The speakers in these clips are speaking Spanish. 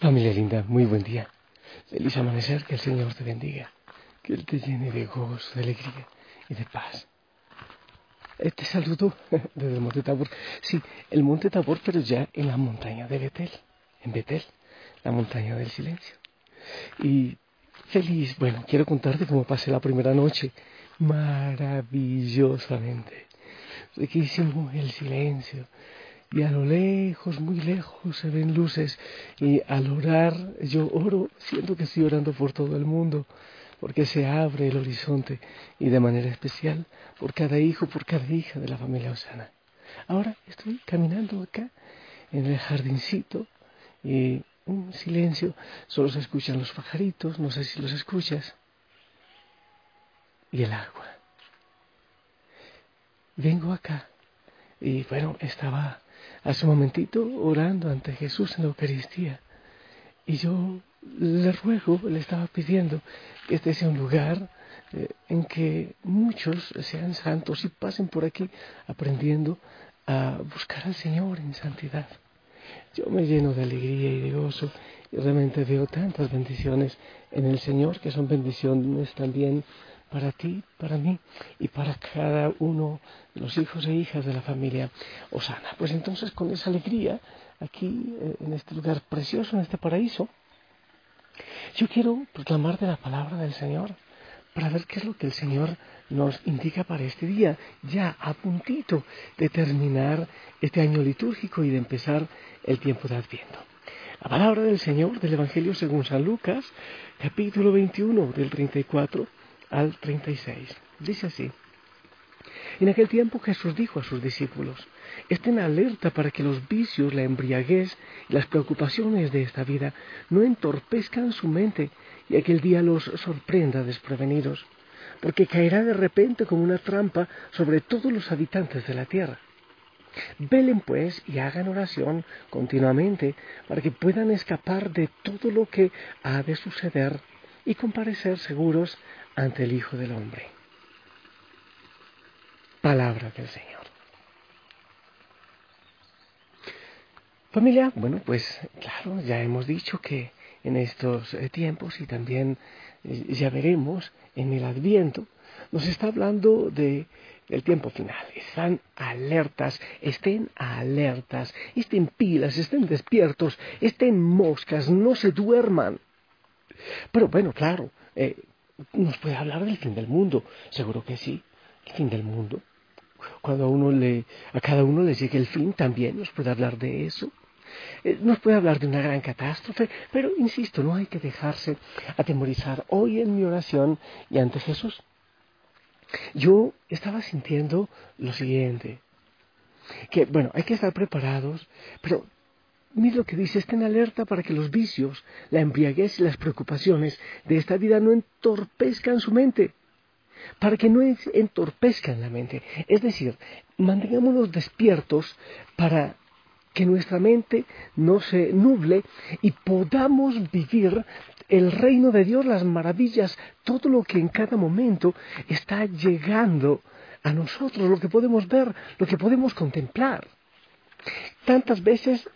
Familia linda, muy buen día. Feliz amanecer, que el Señor te bendiga, que Él te llene de gozo, de alegría y de paz. Eh, te saludo desde el Monte Tabor. Sí, el Monte Tabor, pero ya en la montaña de Betel, en Betel, la montaña del silencio. Y feliz, bueno, quiero contarte cómo pasé la primera noche. Maravillosamente. Riquísimo el silencio y a lo lejos, muy lejos se ven luces y al orar yo oro, siento que estoy orando por todo el mundo, porque se abre el horizonte y de manera especial por cada hijo, por cada hija de la familia Osana. Ahora estoy caminando acá en el jardincito y un silencio, solo se escuchan los pajaritos, no sé si los escuchas, y el agua. Vengo acá y bueno, estaba hace un momentito orando ante Jesús en la Eucaristía. Y yo le ruego, le estaba pidiendo que este sea un lugar eh, en que muchos sean santos y pasen por aquí aprendiendo a buscar al Señor en santidad. Yo me lleno de alegría y de gozo y realmente veo tantas bendiciones en el Señor que son bendiciones también para ti, para mí y para cada uno de los hijos e hijas de la familia Osana. Pues entonces con esa alegría, aquí eh, en este lugar precioso, en este paraíso, yo quiero proclamar de la palabra del Señor para ver qué es lo que el Señor nos indica para este día, ya a puntito de terminar este año litúrgico y de empezar el tiempo de Adviento. La palabra del Señor del Evangelio según San Lucas, capítulo 21 del 34 al 36. Dice así. En aquel tiempo Jesús dijo a sus discípulos, estén alerta para que los vicios, la embriaguez y las preocupaciones de esta vida no entorpezcan su mente y aquel día los sorprenda desprevenidos, porque caerá de repente como una trampa sobre todos los habitantes de la tierra. Velen pues y hagan oración continuamente para que puedan escapar de todo lo que ha de suceder y comparecer seguros ante el Hijo del Hombre. Palabra del Señor. Familia, bueno, pues claro, ya hemos dicho que en estos eh, tiempos y también eh, ya veremos en el Adviento, nos está hablando de el tiempo final. Están alertas, estén alertas, estén pilas, estén despiertos, estén moscas, no se duerman. Pero bueno, claro, eh, nos puede hablar del fin del mundo. Seguro que sí, el fin del mundo. Cuando a, uno le, a cada uno le llegue el fin, también nos puede hablar de eso. Eh, nos puede hablar de una gran catástrofe, pero insisto, no hay que dejarse atemorizar. Hoy en mi oración y ante Jesús, yo estaba sintiendo lo siguiente, que bueno, hay que estar preparados, pero Mira lo que dice, estén alerta para que los vicios, la embriaguez y las preocupaciones de esta vida no entorpezcan su mente, para que no entorpezcan la mente. Es decir, mantengámonos despiertos para que nuestra mente no se nuble y podamos vivir el reino de Dios, las maravillas, todo lo que en cada momento está llegando a nosotros, lo que podemos ver, lo que podemos contemplar. Tantas veces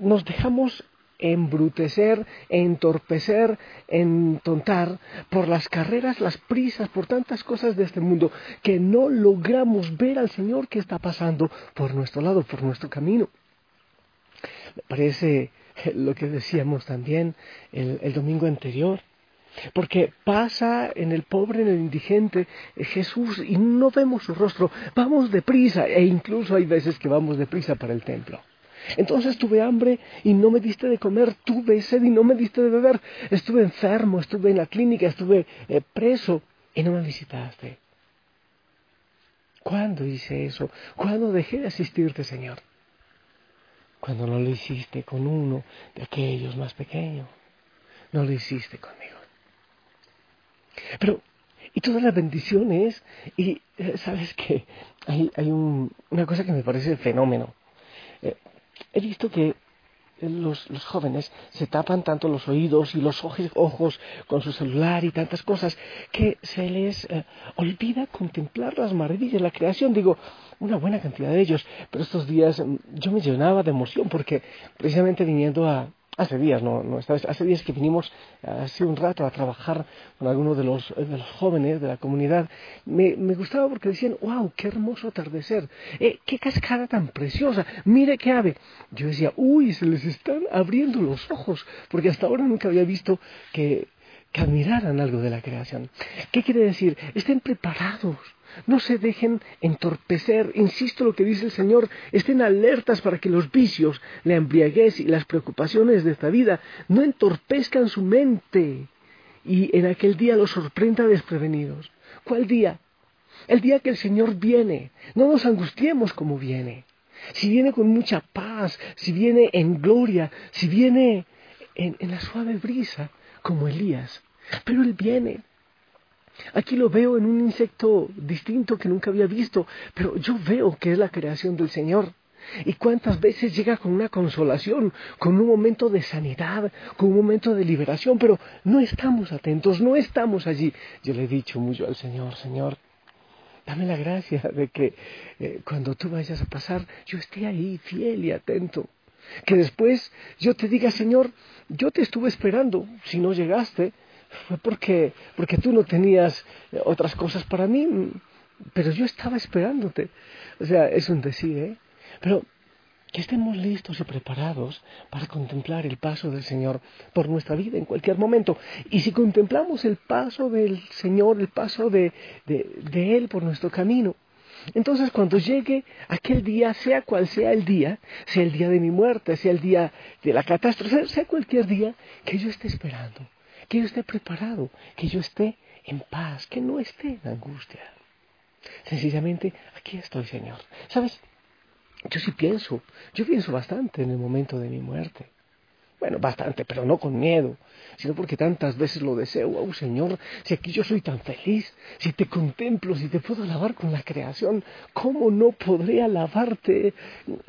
nos dejamos embrutecer, entorpecer, entontar por las carreras, las prisas, por tantas cosas de este mundo, que no logramos ver al Señor que está pasando por nuestro lado, por nuestro camino. Me parece lo que decíamos también el, domingo anterior, porque pasa en el pobre, en el indigente, Jesús y no vemos su rostro, vamos deprisa e incluso hay veces que vamos deprisa para el templo. Entonces tuve hambre y no me diste de comer, tuve sed y no me diste de beber, estuve enfermo, estuve en la clínica, estuve eh, preso y no me visitaste. ¿Cuándo hice eso? ¿Cuándo dejé de asistirte, Señor? Cuando no lo hiciste con uno de aquellos más pequeños, no lo hiciste conmigo. Pero, y todas las bendiciones, y eh, sabes que hay, hay un, una cosa que me parece fenómeno. Eh, he visto que los, jóvenes se tapan tanto los oídos y los ojos, con su celular y tantas cosas que se les eh, olvida contemplar las maravillas la creación. Digo, una buena cantidad de ellos, pero estos días mm, yo me llenaba de emoción porque precisamente viniendo a, hace días, no, no esta hace días que vinimos hace un rato a trabajar con algunos de los, de los jóvenes de la comunidad, me, me gustaba porque decían, wow, qué hermoso atardecer, eh, qué cascada tan preciosa, mire qué ave. Yo decía, uy, se les están abriendo los ojos, porque hasta ahora nunca había visto que, que admiraran algo de la creación. ¿Qué quiere decir? Estén preparados no se dejen entorpecer, insisto lo que dice el Señor, estén alertas para que los vicios, la embriaguez y las preocupaciones de esta vida no entorpezcan su mente y en aquel día los sorprenda desprevenidos. ¿Cuál día? El día que el Señor viene. No nos angustiemos como viene. Si viene con mucha paz, si viene en gloria, si viene en, en la suave brisa, como Elías. Pero Él viene Aquí lo veo en un insecto distinto que nunca había visto, pero yo veo que es la creación del Señor. Y cuántas veces llega con una consolación, con un momento de sanidad, con un momento de liberación, pero no estamos atentos, no estamos allí. Yo le he dicho mucho al Señor, Señor, dame la gracia de que eh, cuando tú vayas a pasar, yo esté ahí fiel y atento. Que después yo te diga, Señor, yo te estuve esperando, si no llegaste, fue porque, porque tú no tenías otras cosas para mí, pero yo estaba esperándote. O sea, es un decir, ¿eh? Pero que estemos listos y preparados para contemplar el paso del Señor por nuestra vida en cualquier momento. Y si contemplamos el paso del Señor, el paso de, de Él por nuestro camino, entonces cuando llegue aquel día, sea cual sea el día, sea el día de mi muerte, sea el día de la catástrofe, sea cualquier día, que yo esté esperando que yo esté preparado, que yo esté en paz, que no esté en angustia. Sencillamente, aquí estoy, Señor. ¿Sabes? Yo sí pienso, yo pienso bastante en el momento de mi muerte. Bueno, bastante, pero no con miedo, sino porque tantas veces lo deseo. Oh Señor, si aquí yo soy tan feliz, si te contemplo, si te puedo alabar con la creación, ¿cómo no podré alabarte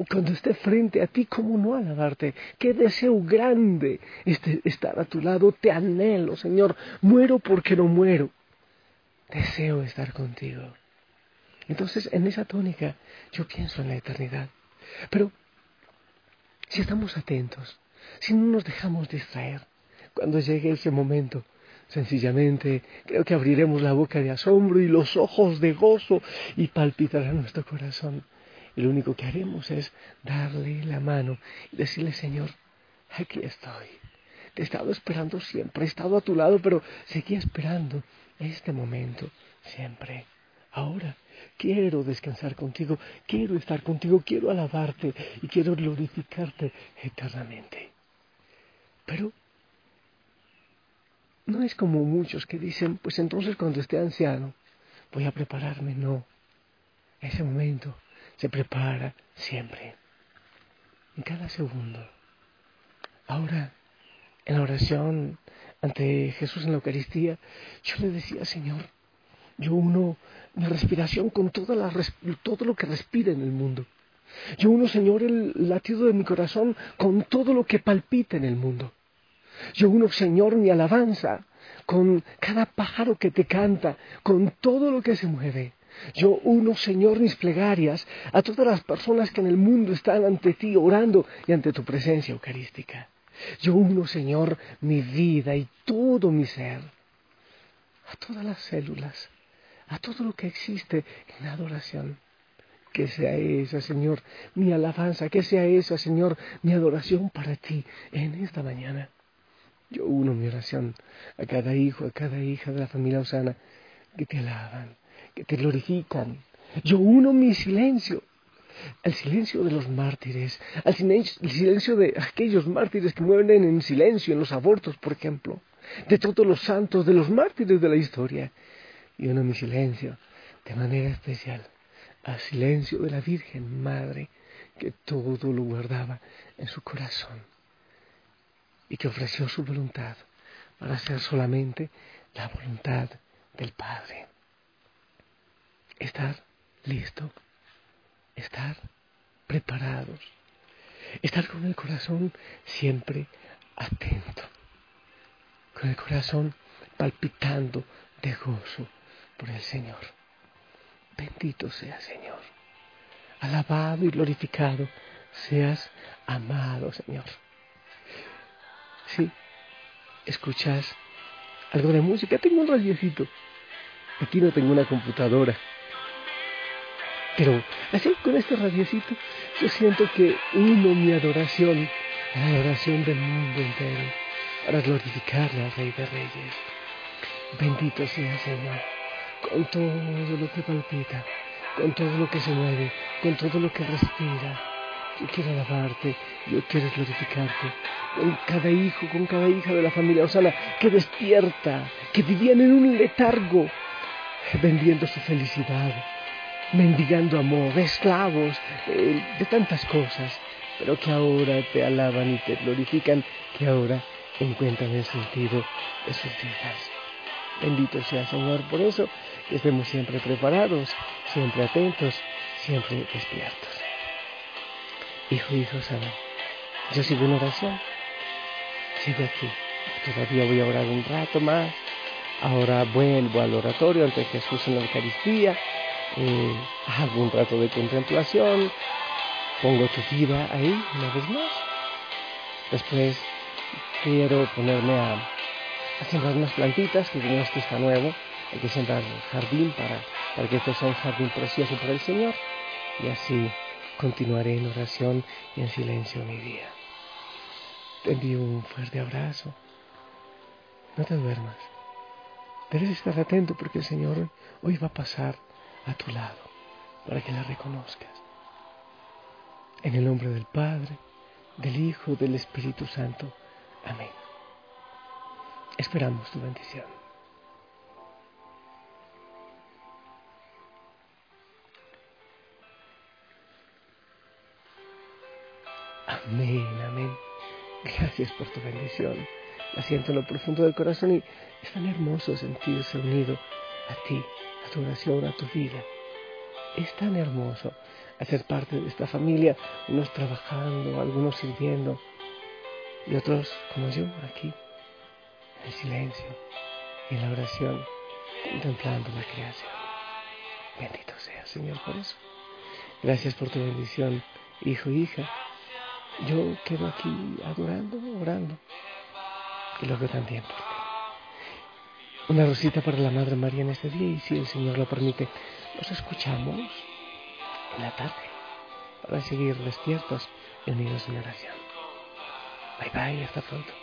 cuando esté frente a ti? ¿Cómo no alabarte? Qué deseo grande este, estar a tu lado. Te anhelo, Señor. Muero porque no muero. Deseo estar contigo. Entonces, en esa tónica, yo pienso en la eternidad. Pero, si estamos atentos, si no nos dejamos distraer. Cuando llegue ese momento, sencillamente creo que abriremos la boca de asombro y los ojos de gozo y palpitará nuestro corazón. Y lo único que haremos es darle la mano y decirle, Señor, aquí estoy. Te he estado esperando siempre, he estado a tu lado, pero seguí esperando este momento siempre. Ahora quiero descansar contigo, quiero estar contigo, quiero alabarte y quiero glorificarte eternamente. Pero no es como muchos que dicen, pues entonces cuando esté anciano voy a prepararme. No, ese momento se prepara siempre, en cada segundo. Ahora, en la oración ante Jesús en la Eucaristía, yo le decía, Señor, yo uno mi respiración con toda la, todo lo que respira en el mundo. Yo uno, Señor, el latido de mi corazón con todo lo que palpita en el mundo. Yo uno, Señor, mi alabanza con cada pájaro que te canta, con todo lo que se mueve. Yo uno, Señor, mis plegarias a todas las personas que en el mundo están ante ti orando y ante tu presencia eucarística. Yo uno, Señor, mi vida y todo mi ser, a todas las células, a todo lo que existe en adoración. Que sea esa, Señor, mi alabanza, que sea esa, Señor, mi adoración para ti en esta mañana. Yo uno mi oración a cada hijo, a cada hija de la familia Osana que te alaban, que te glorifican. Yo uno mi silencio al silencio de los mártires, al silencio de aquellos mártires que mueren en silencio en los abortos, por ejemplo, de todos los santos, de los mártires de la historia. Y uno mi silencio de manera especial al silencio de la Virgen Madre que todo lo guardaba en su corazón y que ofreció su voluntad para hacer solamente la voluntad del Padre. Estar listo, estar preparados, estar con el corazón siempre atento, con el corazón palpitando de gozo por el Señor. Bendito sea Señor. Alabado y glorificado seas, amado Señor. Sí, escuchas algo de música. Tengo un radiocito. Aquí no tengo una computadora. Pero así con este radiocito yo siento que uno mi adoración la adoración del mundo entero para glorificarle al Rey de Reyes. Bendito sea Señor, con todo lo que palpita, con todo lo que se mueve, con todo lo que respira. Yo quiero alabarte, yo quiero glorificarte, con cada hijo, con cada hija de la familia Osana que despierta, que vivían en un letargo, vendiendo su felicidad, mendigando amor, esclavos de tantas cosas, pero que ahora te alaban y te glorifican, que ahora encuentran el sentido de sus vidas. Bendito sea Señor por eso, que estemos siempre preparados, siempre atentos, siempre despiertos. Hijo, hijo, sana. Yo sigo en oración. Sigo aquí. Todavía voy a orar un rato más. Ahora vuelvo al oratorio ante Jesús en la Eucaristía. Eh, hago un rato de contemplación. Pongo tu vida ahí una vez más. Después quiero ponerme a, sembrar unas plantitas, que tenemos que está nuevo. Hay que sembrar jardín para, para que esto sea un jardín precioso para el Señor. Y así continuaré en oración y en silencio mi día. Te envío un fuerte abrazo. No te duermas. Debes estar atento porque el Señor hoy va a pasar a tu lado para que la reconozcas. En el nombre del Padre, del Hijo, del Espíritu Santo. Amén. Esperamos tu bendición. Amén, amén. Gracias por tu bendición. La siento en lo profundo del corazón y es tan hermoso sentirse unido a ti, a tu oración, a tu vida. Es tan hermoso hacer parte de esta familia, unos trabajando, algunos sirviendo y otros como yo aquí, en el silencio y en la oración, contemplando la creación. Bendito sea, Señor, por eso. Gracias por tu bendición, hijo e hija yo quedo aquí adorando, orando. Y lo veo también. Una rosita para la Madre María en este día y si el Señor lo permite, nos escuchamos en la tarde para seguir despiertos y unidos en oración. Bye bye, hasta pronto.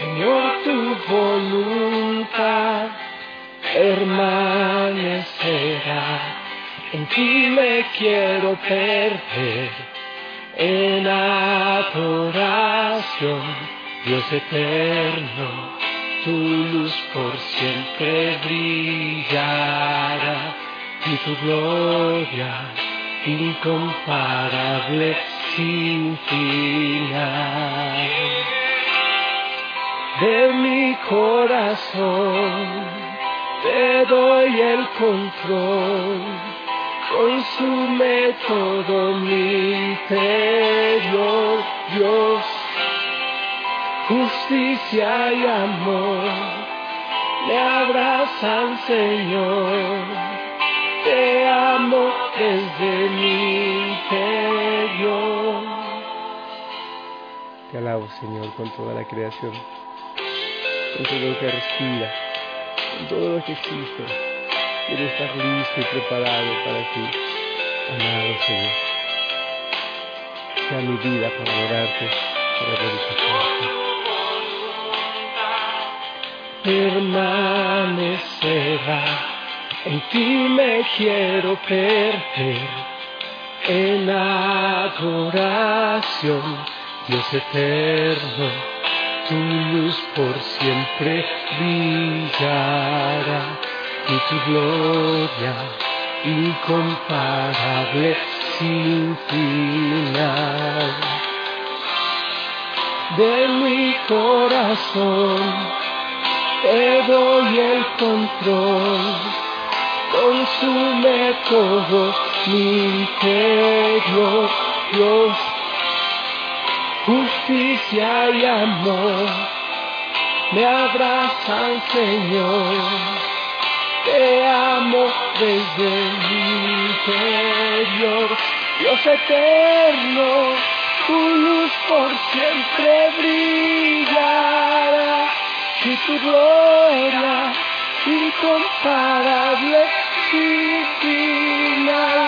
Señor, tu voluntad permanecerá. En ti me quiero perder en adoración, Dios eterno, tu luz por siempre brillará y tu gloria incomparable sin final de mi corazón, te doy el control, consume todo mi interior, Dios, justicia y amor, me abrazan Señor, te amo desde mi interior. Te alabo Señor con toda la creación con todo lo que respira, con todo lo que existe. Quiero estar listo y preparado para ti, amado Señor. Sea mi vida para adorarte, para glorificarte. Permanecerá, en ti me quiero perder, en adoración, Dios eterno tu luz por siempre brillará y tu gloria incomparable sin final. De mi corazón te doy el control, consume todo mi interior, Dios justicia y amor. Me abrazan, Señor. Te amo desde mi interior, Dios eterno, tu luz por siempre brillará, y tu gloria incomparable sin final,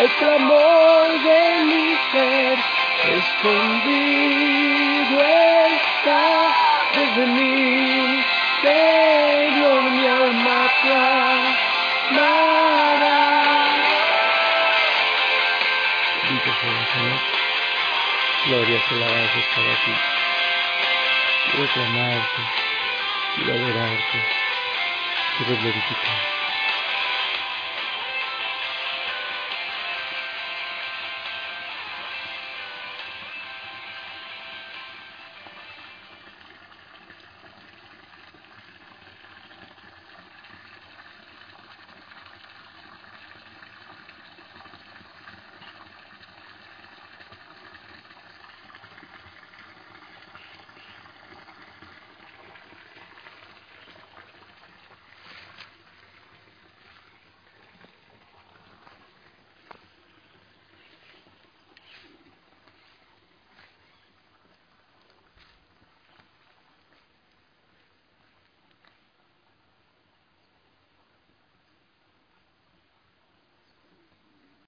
el clamor de mi ser escondido está desde mi Señor, mi alma clamará. Bendito sea Señor, gloria y alabanzas para ti. Quiero clamarte, quiero adorarte, quiero glorificar.